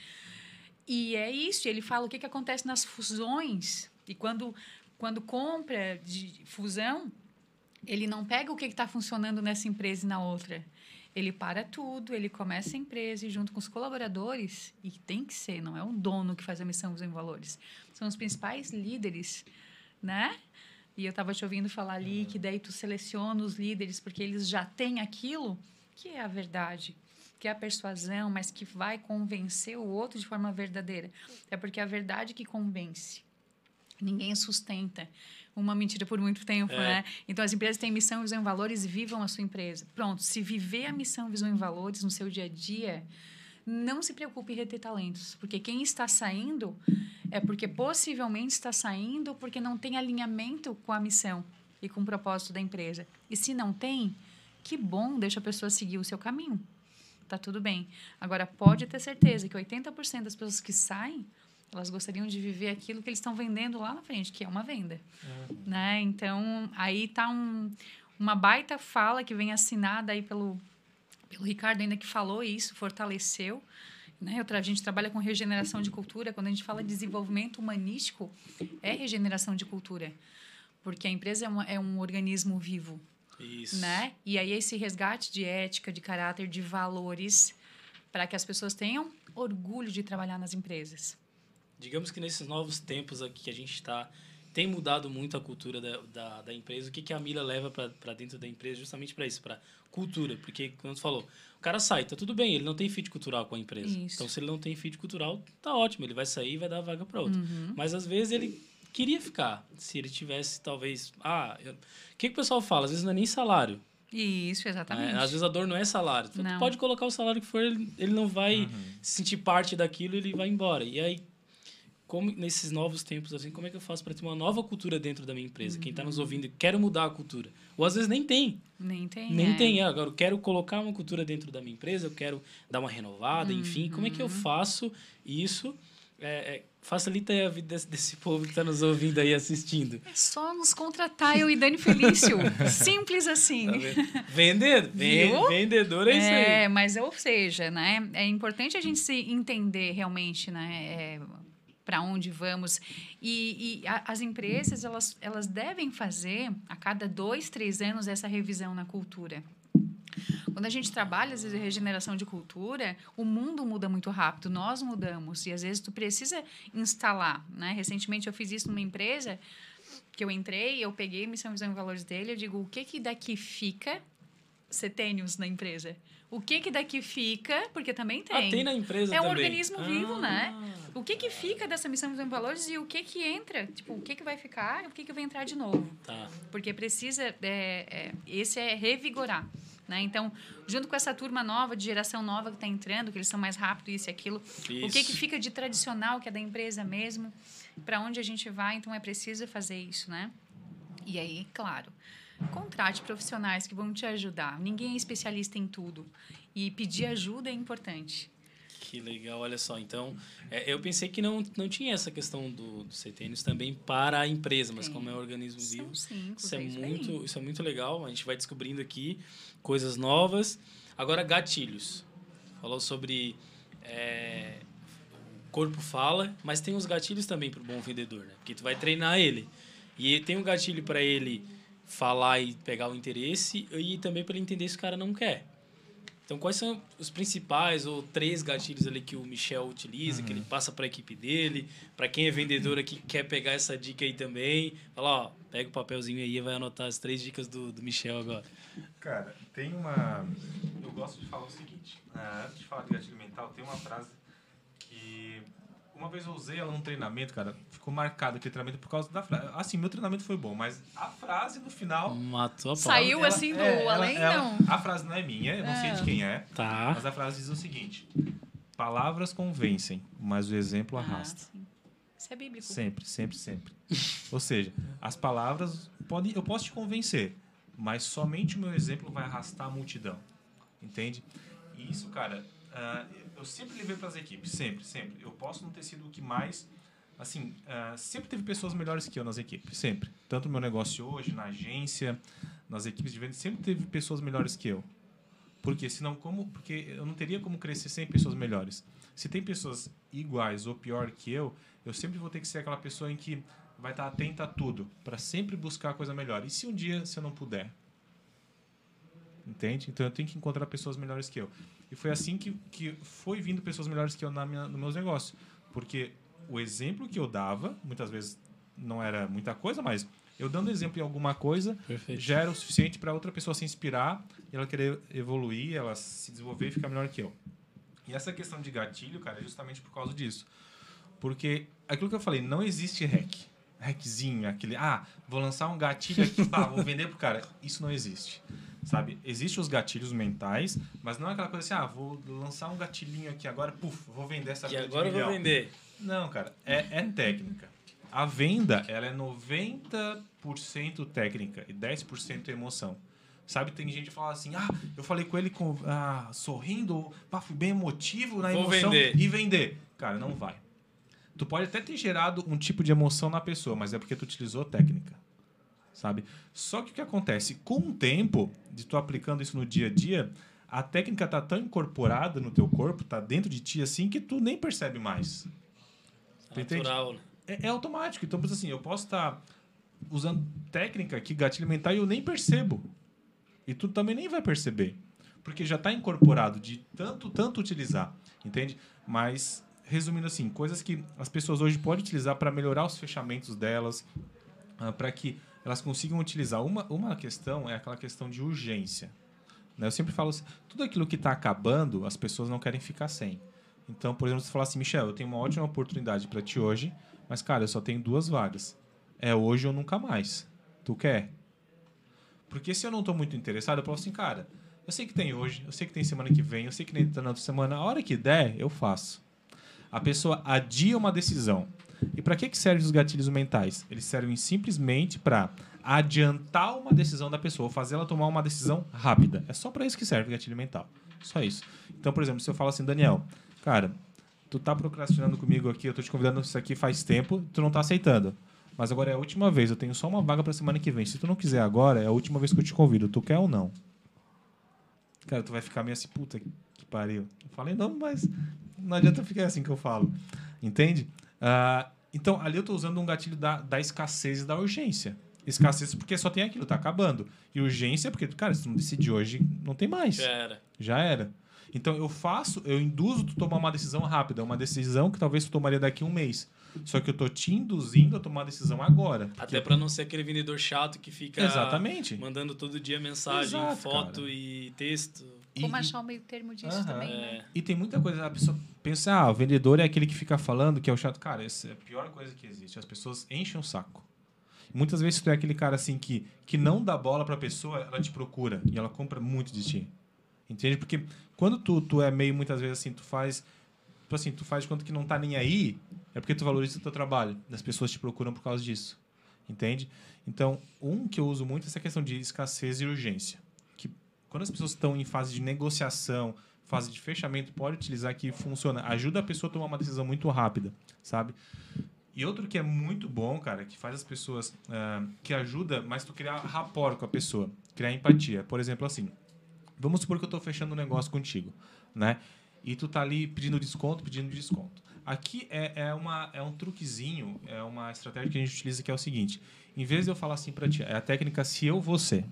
E é isso, ele fala o que, que acontece nas fusões. E quando, quando compra de fusão, ele não pega o que está funcionando nessa empresa e na outra. Ele para tudo, ele começa a empresa e junto com os colaboradores, e tem que ser, não é um dono que faz a missão em valores. São os principais líderes, né? E eu estava te ouvindo falar ali que daí tu seleciona os líderes porque eles já têm aquilo que é a verdade, que é a persuasão, mas que vai convencer o outro de forma verdadeira. É porque é a verdade que convence. Ninguém sustenta uma mentira por muito tempo, é. né? Então as empresas têm missão, visão e valores vivam a sua empresa. Pronto, se viver a missão, visão e valores no seu dia a dia, não se preocupe em reter talentos, porque quem está saindo é porque possivelmente está saindo porque não tem alinhamento com a missão e com o propósito da empresa. E se não tem, que bom, deixa a pessoa seguir o seu caminho. Tá tudo bem. Agora pode ter certeza que 80% das pessoas que saem elas gostariam de viver aquilo que eles estão vendendo lá na frente, que é uma venda. É. Né? Então, aí está um, uma baita fala que vem assinada aí pelo, pelo Ricardo, ainda que falou isso, fortaleceu. Né? A gente trabalha com regeneração de cultura. Quando a gente fala de desenvolvimento humanístico, é regeneração de cultura. Porque a empresa é, uma, é um organismo vivo. Isso. Né? E aí esse resgate de ética, de caráter, de valores, para que as pessoas tenham orgulho de trabalhar nas empresas digamos que nesses novos tempos aqui que a gente está, tem mudado muito a cultura da, da, da empresa. O que, que a Mila leva para dentro da empresa justamente para isso, para cultura? Porque, como você falou, o cara sai, tá tudo bem, ele não tem fit cultural com a empresa. Isso. Então, se ele não tem fit cultural, tá ótimo, ele vai sair e vai dar vaga para outro. Uhum. Mas, às vezes, ele queria ficar. Se ele tivesse, talvez. Ah, eu- o que, que o pessoal fala? Às vezes não é nem salário. Isso, exatamente. Às vezes a dor não é salário. Tu Não. pode colocar o salário que for, ele, ele não vai Uhum. se sentir parte daquilo, ele vai embora. E aí, como nesses novos tempos, assim, como é que eu faço para ter uma nova cultura dentro da minha empresa? Quem está nos ouvindo, quero mudar a cultura. Ou às vezes nem tem. Nem tem. Nem é. tem. Ah, Agora, eu quero colocar uma cultura dentro da minha empresa, eu quero dar uma renovada, enfim. Como é que eu Uhum. faço isso? É, é, facilita a vida desse, desse povo que está nos ouvindo aí, assistindo. É só nos contratar eu e Dani Felício. Simples assim. Tá vendo? Vender, ven- Viu? vendedor é isso aí. É, mas ou seja, né, é importante a gente se entender realmente, né, é, para onde vamos e, e a- as empresas elas, elas devem fazer a cada dois, três anos essa revisão na cultura. Quando a gente trabalha às vezes regeneração de cultura, o mundo muda muito rápido, nós mudamos e às vezes tu precisa instalar, né? Recentemente eu fiz isso numa empresa que eu entrei, eu peguei missão, visão e valores dele, eu digo o que que daqui fica setênios na empresa. O que que daqui fica, porque também tem. Ah, tem na empresa É um também. organismo vivo, Ah. né? O que que fica dessa missão, visão e valores e o que que entra? Tipo, o que que vai ficar e o que que vai entrar de novo? Tá. porque precisa é, é, esse é revigorar né então junto com essa turma nova de geração nova que está entrando que eles são mais rápidos isso e aquilo o que Isso. que fica de tradicional que é da empresa mesmo para onde a gente vai então é preciso fazer isso né e aí claro contrate profissionais que vão te ajudar ninguém é especialista em tudo e pedir ajuda é importante Que legal, olha só. Então, é, eu pensei que não, não tinha essa questão do, do CTNs também para a empresa, mas Tem. como é um organismo vivo, são cinco isso é, muito, isso é muito legal. A gente vai descobrindo aqui coisas novas. Agora, gatilhos. Falou sobre. é, o corpo fala, mas tem os gatilhos também para o bom vendedor, né? Porque tu vai treinar ele. E tem um gatilho para ele falar e pegar o interesse, e também para ele entender se o cara não quer. Então, quais são os principais ou três gatilhos ali que o Michel utiliza, que ele passa para a equipe dele? Para quem é vendedor aqui que quer pegar essa dica aí também, fala, ó, pega o papelzinho aí e vai anotar as três dicas do, do Michel agora. Cara, tem uma. Eu gosto de falar o seguinte: ah, antes de falar de gatilho mental, tem uma frase que. Uma vez eu usei ela num treinamento, cara, ficou marcado aquele treinamento por causa da frase. Assim, meu treinamento foi bom, mas a frase no final. Matou a pau. Saiu ela- assim do é, ela- além, ela- não. A frase não é minha, eu não sei de quem é, Tá. mas a frase diz o seguinte: Palavras convencem, mas o exemplo arrasta. Ah, sim. Isso é bíblico. Sempre, sempre, sempre. Ou seja, as palavras podem, eu posso te convencer, mas somente o meu exemplo vai arrastar a multidão. Entende? E isso, cara, ah, eu sempre levei para as equipes, sempre, sempre. Eu posso não ter sido o que mais, assim, ah, sempre teve pessoas melhores que eu nas equipes, sempre. Tanto no meu negócio hoje, na agência, nas equipes de venda, sempre teve pessoas melhores que eu. Porque senão como, porque eu não teria como crescer sem pessoas melhores. Se tem pessoas iguais ou pior que eu, eu sempre vou ter que ser aquela pessoa em que vai estar atenta a tudo, para sempre buscar a coisa melhor. E se um dia eu não puder? Entende? Então eu tenho que encontrar pessoas melhores que eu. E foi assim que, que foi vindo pessoas melhores que eu na minha, nos meus negócios. Porque o exemplo que eu dava, muitas vezes não era muita coisa, mas eu dando exemplo em alguma coisa, Perfeito. já era o suficiente para outra pessoa se inspirar e ela querer evoluir, ela se desenvolver e ficar melhor que eu. E essa questão de gatilho, cara, é justamente por causa disso. Porque aquilo que eu falei, não existe hack. Hackzinho, aquele, ah, vou lançar um gatilho aqui, pá, vou vender pro cara. Isso não existe. Sabe? Existem os gatilhos mentais, mas não é aquela coisa assim, ah, vou lançar um gatilhinho aqui agora, puf, vou vender essa venda de agora eu vou vender. Não, cara, é, é técnica. A venda, ela é 90% técnica e 10% emoção. Sabe, tem gente que fala assim, ah, eu falei com ele com, ah, sorrindo, pá, fui bem emotivo na Vou emoção vender. e vender. Cara, não vai. Tu pode até ter gerado um tipo de emoção na pessoa, mas é porque tu utilizou técnica. Sabe? Só que o que acontece? Com o tempo de tu aplicando isso no dia a dia, a técnica tá tão incorporada no teu corpo, tá dentro de ti assim, que tu nem percebe mais. Natural. né? É, é automático. Então, assim, eu posso estar usando técnica aqui, gatilho mental, e eu nem percebo. E tu também nem vai perceber. Porque já está incorporado de tanto, tanto utilizar. Entende? Mas, resumindo assim, coisas que as pessoas hoje podem utilizar para melhorar os fechamentos delas, para que elas consigam utilizar. Uma, uma questão é aquela questão de urgência. né? Eu sempre falo assim, tudo aquilo que está acabando, as pessoas não querem ficar sem. Então, por exemplo, você fala assim, Michel, eu tenho uma ótima oportunidade para ti hoje, mas, cara, eu só tenho duas vagas. é hoje ou nunca mais. Tu quer? Porque se eu não estou muito interessado, eu falo assim, cara, eu sei que tem hoje, eu sei que tem semana que vem, eu sei que nem tá na outra semana, a hora que der, eu faço. A pessoa adia uma decisão. E para que, que servem os gatilhos mentais? Eles servem simplesmente para adiantar uma decisão da pessoa, fazer ela tomar uma decisão rápida. É só para isso que serve o gatilho mental. Só isso. Então, por exemplo, se eu falo assim, Daniel, cara, tu tá procrastinando comigo aqui, eu tô te convidando isso aqui faz tempo, tu não tá aceitando. Mas agora é a última vez, eu tenho só uma vaga para semana que vem. Se tu não quiser agora, é a última vez que eu te convido. Tu quer ou não? Cara, tu vai ficar meio assim, puta que pariu. Eu falei, não, mas não adianta ficar assim que eu falo. Entende? Uh, então, ali eu estou usando um gatilho da, da escassez e da urgência. Escassez porque só tem aquilo, tá acabando. E urgência porque, cara, se tu não decidir hoje, não tem mais. Já era. Já era. Então eu faço, eu induzo tu tomar uma decisão rápida, uma decisão que talvez tu tomaria daqui a um mês. Só que eu tô te induzindo a tomar uma decisão agora. Até para não ser aquele vendedor chato que fica Exatamente. mandando todo dia mensagem, Exato, foto cara. e texto. Como e, achar o meio termo disso uh -huh. também, né? É. E tem muita coisa, a pessoa pensa, ah, o vendedor é aquele que fica falando que é o chato. Cara, essa é a pior coisa que existe. As pessoas enchem o saco. Muitas vezes tu é aquele cara assim que, que não dá bola pra pessoa, ela te procura e ela compra muito de ti. Entende? Porque quando tu, tu é meio, muitas vezes assim, tu faz. Tu, assim, tu faz de conta que não tá nem aí, é porque tu valoriza o teu trabalho. As pessoas te procuram por causa disso. Entende? Então, um que eu uso muito é essa questão de escassez e urgência. Quando as pessoas estão em fase de negociação, fase de fechamento, pode utilizar que funciona. Ajuda a pessoa a tomar uma decisão muito rápida, sabe? E outro que é muito bom, cara, que faz as pessoas. Uh, que ajuda, mas tu criar rapport com a pessoa, criar empatia. Por exemplo, assim. Vamos supor que eu estou fechando um negócio contigo, né? E tu tá ali pedindo desconto, pedindo desconto. Aqui é, é, uma, é um truquezinho, é uma estratégia que a gente utiliza que é o seguinte: em vez de eu falar assim para ti, é a técnica se eu você.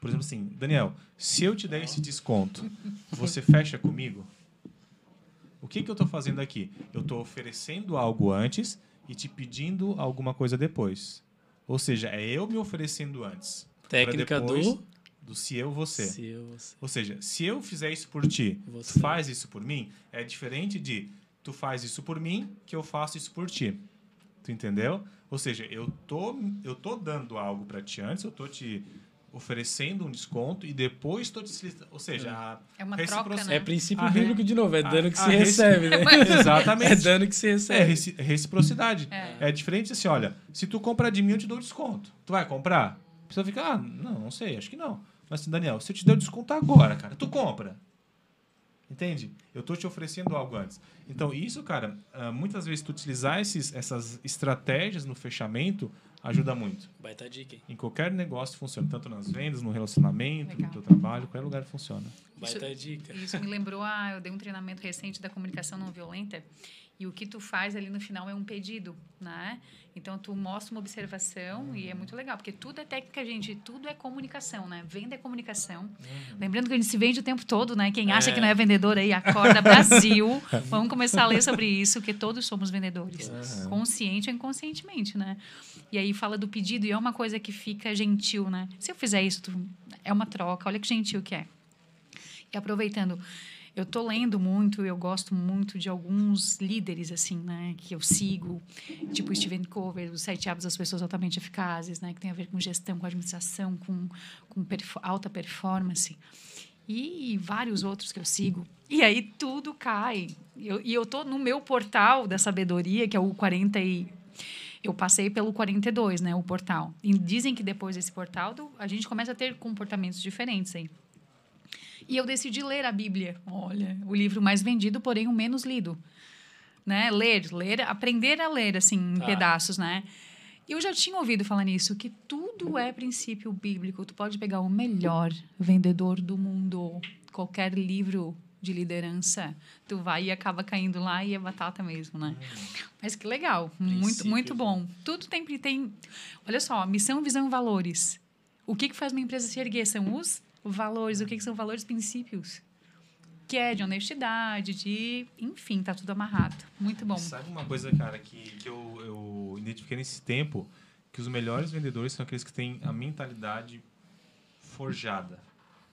Por exemplo, assim, Daniel, se eu te der esse desconto, você fecha comigo? O que, que eu estou fazendo aqui? Eu estou oferecendo algo antes e te pedindo alguma coisa depois. Ou seja, é eu me oferecendo antes. Técnica do do se eu você. Se eu você. Ou seja, se eu fizer isso por ti, você. tu faz isso por mim, é diferente de tu faz isso por mim, que eu faço isso por ti. Tu entendeu? Ou seja, eu tô eu tô dando algo para ti antes, eu tô te oferecendo um desconto e depois estou te ou seja, a é uma troca, né? É princípio bíblico de novo, é dando que se recebe, né? Exatamente. É dando que se recebe. É reciprocidade. É. é diferente assim, olha, se tu comprar de mim eu te dou desconto. Tu vai comprar? A pessoa fica, ah, não, não sei, acho que não. Mas assim, Daniel, se eu te der o desconto agora, cara, tu compra. Entende? Eu estou te oferecendo algo antes. Então, isso, cara, ah, muitas vezes tu utilizar esses, essas estratégias no fechamento ajuda muito. Baita dica. Hein? Em qualquer negócio funciona, tanto nas vendas, no relacionamento, Legal. no teu trabalho, qualquer lugar funciona. Baita isso, dica. Isso me lembrou, ah, eu dei um treinamento recente da comunicação não violenta e o que tu faz ali no final é um pedido, né? Então tu mostra uma observação uhum. e é muito legal, porque tudo é técnica, gente, tudo é comunicação, né? Venda é comunicação. Uhum. Lembrando que a gente se vende o tempo todo, né? Quem acha é. que não é vendedor aí, acorda Brasil. Vamos começar a ler sobre isso, que todos somos vendedores, uhum. consciente ou inconscientemente, né? E aí fala do pedido e é uma coisa que fica gentil, né? Se eu fizer isso, tu... é uma troca, olha que gentil que é. E aproveitando, eu tô lendo muito, eu gosto muito de alguns líderes assim, né, que eu sigo, tipo Steven Covey, os sete hábitos das pessoas altamente eficazes, né, que tem a ver com gestão, com administração, com, com alta performance e vários outros que eu sigo. E aí tudo cai. Eu, e eu tô no meu portal da sabedoria, que é o 40 e eu passei pelo 42, né, o portal. E dizem que depois desse portal a gente começa a ter comportamentos diferentes aí. E eu decidi ler a Bíblia. Olha, o livro mais vendido, porém o menos lido. Né? Ler, ler, aprender a ler, assim, em tá. pedaços, né? E eu já tinha ouvido falar nisso, que tudo é princípio bíblico. Tu pode pegar o melhor vendedor do mundo, qualquer livro de liderança, tu vai e acaba caindo lá e é batata mesmo, né? Hum. Mas que legal, princípio. muito muito bom. Tudo tem tem, olha só, missão, visão, valores. O que que faz uma empresa se erguer são os valores. O que, que são valores? Princípios. Que é de honestidade, de. Enfim, tá tudo amarrado. Muito bom. Sabe uma coisa, cara, que, que eu, eu identifiquei nesse tempo? Que os melhores vendedores são aqueles que têm a mentalidade forjada.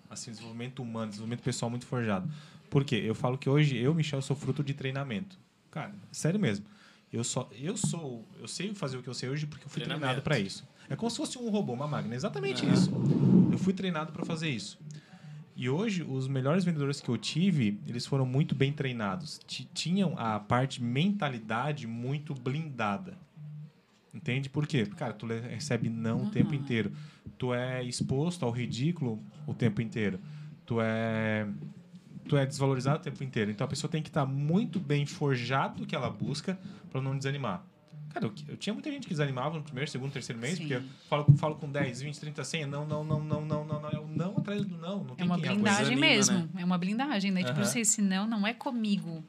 Assim, desenvolvimento humano, desenvolvimento pessoal muito forjado. Por quê? Eu falo que hoje eu, Michel, sou fruto de treinamento. Cara, sério mesmo. Eu só eu sou, eu sei fazer o que eu sei hoje porque eu fui treinado para isso. É como se fosse um robô, uma máquina, exatamente Aham. isso. Eu fui treinado para fazer isso. E hoje os melhores vendedores que eu tive, eles foram muito bem treinados. Ti- Tinham a parte mentalidade muito blindada. Entende? Por quê? Cara, tu recebe não o tempo inteiro. Tu é exposto ao ridículo o tempo inteiro. Tu é tu é desvalorizado o tempo inteiro. Então a pessoa tem que estar muito bem forjado do que ela busca para não desanimar. Cara, eu, eu tinha muita gente que desanimava no primeiro, segundo, terceiro mês, Sim. porque eu falo, falo com 10, 20, 30, 100, não, não, não, não, não, não, não, é o não atrás do não, não É uma aguente. blindagem mesmo. É uma blindagem, né? Tipo Aham. assim, se não, não é comigo.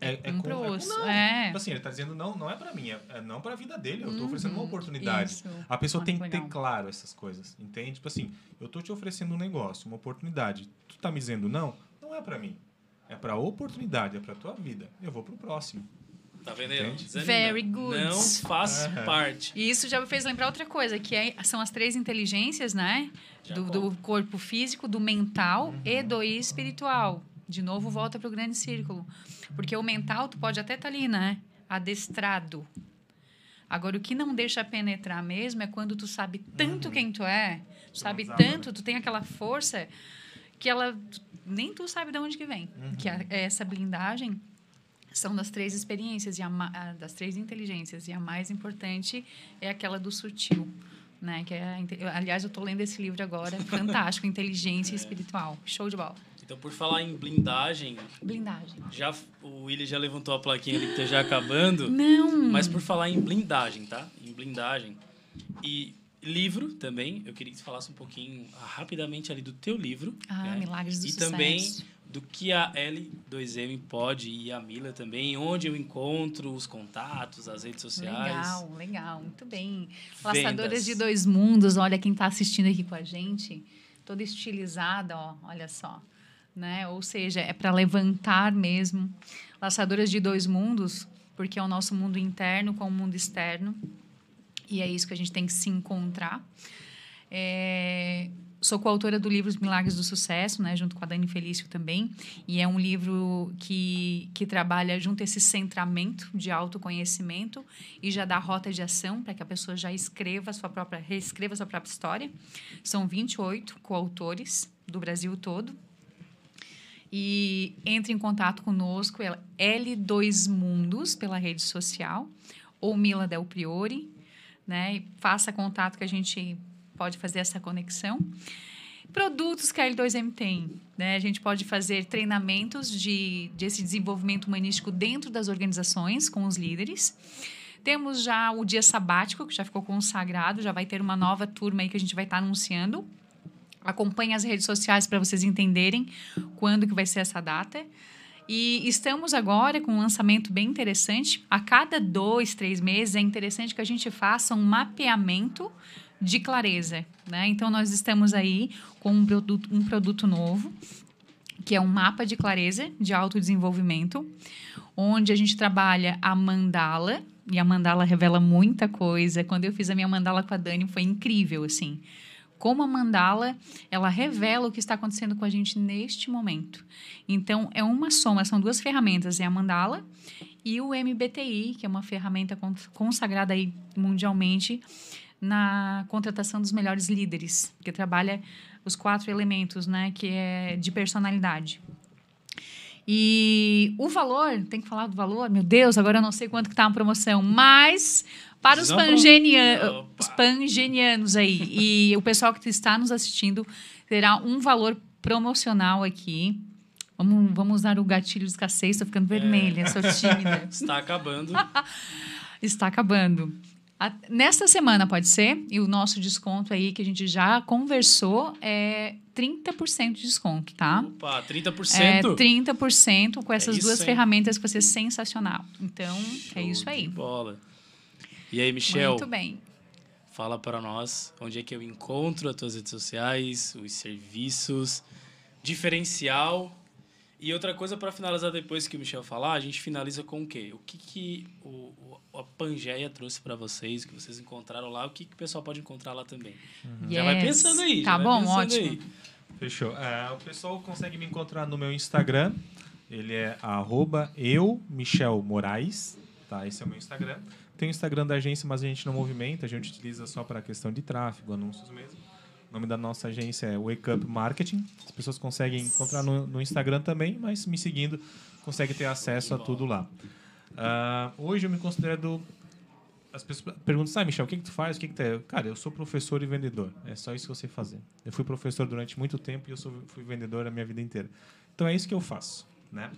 É, é um com, pro é osso. não. É. Tipo assim, ele tá dizendo não, não é para mim, é, é não para a vida dele. Eu tô oferecendo uma Uhum. oportunidade. Isso. A pessoa Ah, tem que ter claro essas coisas, entende? Tipo assim, eu tô te oferecendo um negócio, uma oportunidade. Tu tá me dizendo não, não é para mim. É para oportunidade, é para tua vida. Eu vou pro próximo. Tá vendo aí? Very good. Não faço Aham. parte. E isso já me fez lembrar outra coisa, que é- são as três inteligências, né? Do, do corpo físico, do mental e do espiritual. De novo, volta para o grande círculo. Porque o mental, tu pode até estar ali, né? Adestrado. Agora, o que não deixa penetrar mesmo é quando tu sabe tanto quem tu é, tu sabe desaba, tanto, tu tem aquela força que ela nem tu sabe de onde que vem. Que a- essa blindagem são das três experiências e a, das três inteligências e a mais importante é aquela do sutil, né? Que é aliás eu tô lendo esse livro agora, fantástico, inteligência espiritual, show de bola. Então, por falar em blindagem, Blindagem. já, o Willi já levantou a plaquinha ali que tá já acabando. Não. Mas por falar em blindagem, tá? Em blindagem. E livro também, eu queria que você falasse um pouquinho ah, rapidamente ali do teu livro. Ah, né? Milagres do E Sucesso. também do que a L2M pode e a Mila também, onde eu encontro os contatos, as redes sociais. Legal, legal, muito bem. Vendas. Laçadoras de dois mundos, olha quem está assistindo aqui com a gente, toda estilizada, ó, olha só, né? Ou seja, é para levantar mesmo. Laçadoras de dois mundos, porque é o nosso mundo interno com o mundo externo, e é isso que a gente tem que se encontrar. É, sou coautora do livro Os Milagres do Sucesso, né, junto com a Dani Felício também, e é um livro que, que trabalha junto esse centramento de autoconhecimento e já dá rota de ação para que a pessoa já escreva sua própria, reescreva sua própria história. São 28 coautores do Brasil todo. E entre em contato conosco, ela L2 Mundos, pela rede social, ou Mila Del Priori, né? E faça contato que a gente pode fazer essa conexão. Produtos que a L2M tem, né? A gente pode fazer treinamentos de desse desenvolvimento humanístico dentro das organizações com os líderes. Temos já o dia sabático, que já ficou consagrado, já vai ter uma nova turma aí que a gente vai estar anunciando. Acompanhe as redes sociais para vocês entenderem quando que vai ser essa data. E estamos agora com um lançamento bem interessante. A cada dois, três meses é interessante que a gente faça um mapeamento de clareza. Né? Então, nós estamos aí com um produto, um produto novo, que é um mapa de clareza de autodesenvolvimento, onde a gente trabalha a mandala, e a mandala revela muita coisa. Quando eu fiz a minha mandala com a Dani, foi incrível, assim. Como a mandala, ela revela o que está acontecendo com a gente neste momento. Então, é uma soma, são duas ferramentas, é a mandala e o MBTI, que é uma ferramenta con- consagrada aí mundialmente na contratação dos melhores líderes, que trabalha os quatro elementos, né, que é de personalidade. E o valor, tem que falar do valor, meu Deus, agora eu não sei quanto que tá a promoção, mas para os, Não, pro- pangenia- Opa. os pangenianos aí e o pessoal que está nos assistindo terá um valor promocional aqui. Vamos, vamos usar o gatilho de escassez, estou ficando vermelha, sou tímida. Está acabando. Está acabando. A- nesta semana pode ser, e o nosso desconto aí que a gente já conversou é 30% de desconto, tá? Opa, 30%. É 30% com essas isso, duas ferramentas que vai ser sensacional. Então, é Show isso de aí. Bola. E aí, Michel, Muito bem. fala para nós onde é que eu encontro as tuas redes sociais, os serviços, diferencial. E outra coisa para finalizar depois que o Michel falar, a gente finaliza com o quê? O que, que o, o- a Pangeia trouxe para vocês, que vocês encontraram lá, o que, que o pessoal pode encontrar lá também? Já vai Yes. pensando aí. Tá bom, ótimo. aí. Fechou. É, o pessoal consegue me encontrar no meu Instagram. Ele é arroba eu, Michel Moraes. Tá, esse é o meu Instagram. Tem o Instagram da agência, mas a gente não movimenta, a gente utiliza só para questão de tráfego, anúncios mesmo. O nome da nossa agência é Wake Up Marketing. As pessoas conseguem encontrar no, no Instagram também, mas me seguindo consegue ter acesso a tudo lá. Uh, hoje eu me considero as pessoas perguntam, ah, Michel, o que, que tu faz? O que, que tu é? Cara, eu sou professor e vendedor. É só isso que eu sei fazer. Eu fui professor durante muito tempo e eu sou, fui vendedor a minha vida inteira. Então é isso que eu faço. Né?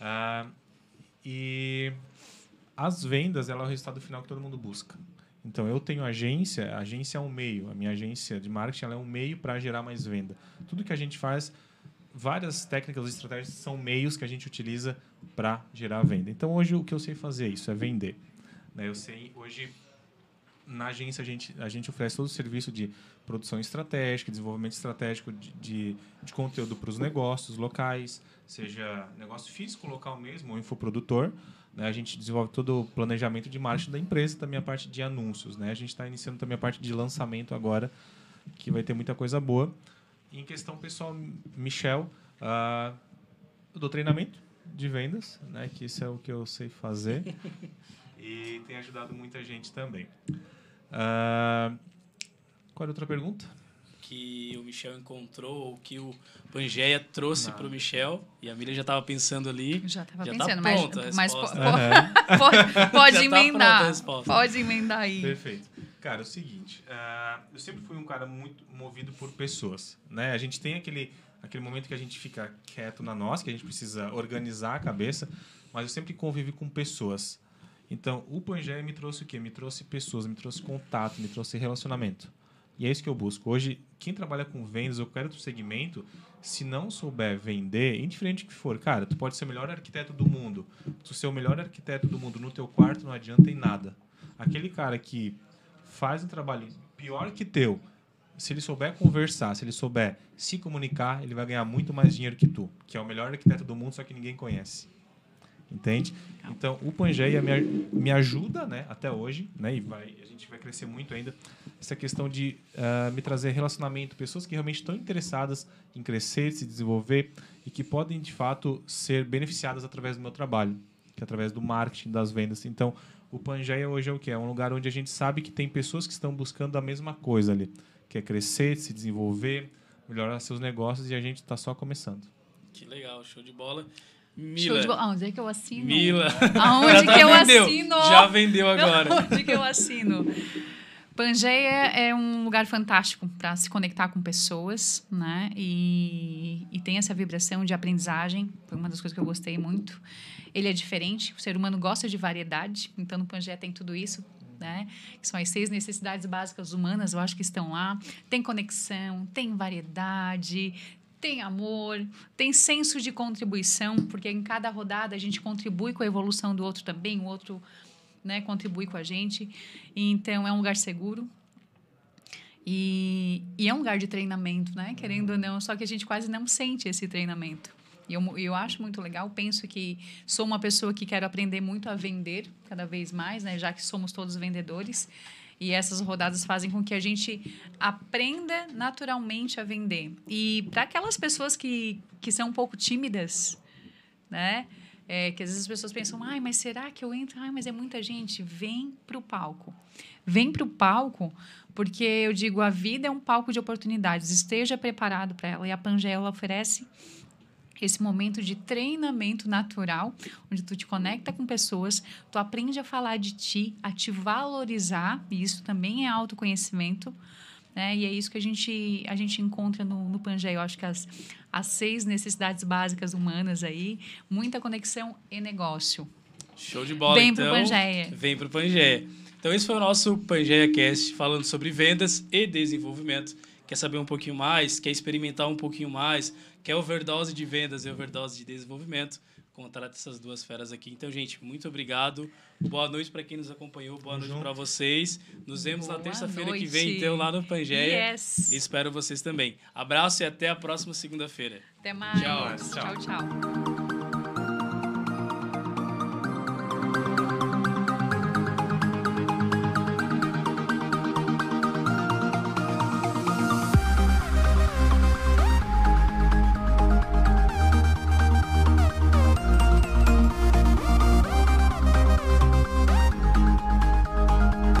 Uh, e as vendas ela é o resultado final que todo mundo busca. Então eu tenho agência, a agência é um meio, a minha agência de marketing é um meio para gerar mais venda. Tudo que a gente faz, várias técnicas e estratégias são meios que a gente utiliza para gerar venda. Então hoje o que eu sei fazer é isso, é vender. Né? Eu sei hoje na agência a gente a gente oferece todo o serviço de produção estratégica, desenvolvimento estratégico de, de, de conteúdo para os negócios locais, seja negócio físico local mesmo ou infoprodutor. Né? A gente desenvolve todo o planejamento de marketing da empresa, também a parte de anúncios. Né? A gente está iniciando também a parte de lançamento agora, que vai ter muita coisa boa. E em questão pessoal, Michel, uh, eu dou treinamento de vendas, né? que isso é o que eu sei fazer. e tem ajudado muita gente também. Uh, qual é a outra pergunta? Que o Michel encontrou, ou que o Pangeia trouxe para o Michel, e a Miriam já estava pensando ali. Já estava tá pensando, tá mas, mas po, uhum. pode, pode tá emendar. pode emendar aí. Perfeito. Cara, é o seguinte, uh, eu sempre fui um cara muito movido por pessoas, né? A gente tem aquele, aquele momento que a gente fica quieto na nossa, que a gente precisa organizar a cabeça, mas eu sempre convivi com pessoas. Então, o Pangeia me trouxe o quê? Me trouxe pessoas, me trouxe contato, me trouxe relacionamento. E é isso que eu busco. Hoje, quem trabalha com vendas ou qualquer outro segmento, se não souber vender, indiferente do que for, cara, tu pode ser o melhor arquiteto do mundo. Tu ser o melhor arquiteto do mundo no teu quarto não adianta em nada. Aquele cara que faz um trabalho pior que teu, se ele souber conversar, se ele souber se comunicar, ele vai ganhar muito mais dinheiro que tu, que é o melhor arquiteto do mundo, só que ninguém conhece. Entende? Então, o Pangeia me, me ajuda, né, até hoje, né, e vai, a gente vai crescer muito ainda, essa questão de uh, me trazer relacionamento, pessoas que realmente estão interessadas em crescer, se desenvolver e que podem, de fato, ser beneficiadas através do meu trabalho, que é através do marketing, das vendas. Então, o Pangeia hoje é o que? É um lugar onde a gente sabe que tem pessoas que estão buscando a mesma coisa ali, que é crescer, se desenvolver, melhorar seus negócios e a gente está só começando. Que legal, show de bola. Mila. Show. Aonde é que eu assino? Mila. Aonde que eu vendeu. assino? Já vendeu agora. Aonde que eu assino? Pangeia é um lugar fantástico para se conectar com pessoas, né? E, e tem essa vibração de aprendizagem, foi uma das coisas que eu gostei muito. Ele é diferente, o ser humano gosta de variedade, então no Pangeia tem tudo isso, né? Que são as seis necessidades básicas humanas, eu acho que estão lá. Tem conexão, tem variedade, tem amor, tem senso de contribuição, porque em cada rodada a gente contribui com a evolução do outro também, o outro né, contribui com a gente. Então, é um lugar seguro. E, e é um lugar de treinamento, né? Querendo ou não, só que a gente quase não sente esse treinamento. E eu, eu acho muito legal, penso que sou uma pessoa que quero aprender muito a vender cada vez mais, né? Já que somos todos vendedores. E essas rodadas fazem com que a gente aprenda naturalmente a vender. E para aquelas pessoas que, que são um pouco tímidas, né? É, que às vezes as pessoas pensam, ai, mas será que eu entro? Ai, mas é muita gente. Vem para o palco. Vem para o palco, porque eu digo, a vida é um palco de oportunidades. Esteja preparado para ela. E a Pangela oferece esse momento de treinamento natural, onde tu te conecta com pessoas, tu aprende a falar de ti, a te valorizar, e isso também é autoconhecimento. Né? E é isso que a gente, a gente encontra no, no Pangeia. Eu acho que as, as seis necessidades básicas humanas aí, muita conexão e negócio. Show de bola, Vem então. Vem pro Pangeia. Vem pro Pangeia. Então, esse foi o nosso Pangeia Cast, falando sobre vendas e desenvolvimento. Quer saber um pouquinho mais? Quer experimentar um pouquinho mais? Quer overdose de vendas e overdose de desenvolvimento? contrata essas duas feras aqui. Então, gente, muito obrigado. Boa noite para quem nos acompanhou. Boa noite para vocês. Nos vemos Boa na terça-feira que vem, então, lá no Pangeia. Yes. Espero vocês também. Abraço e até a próxima segunda-feira. Até mais. Tchau, tchau. tchau. tchau.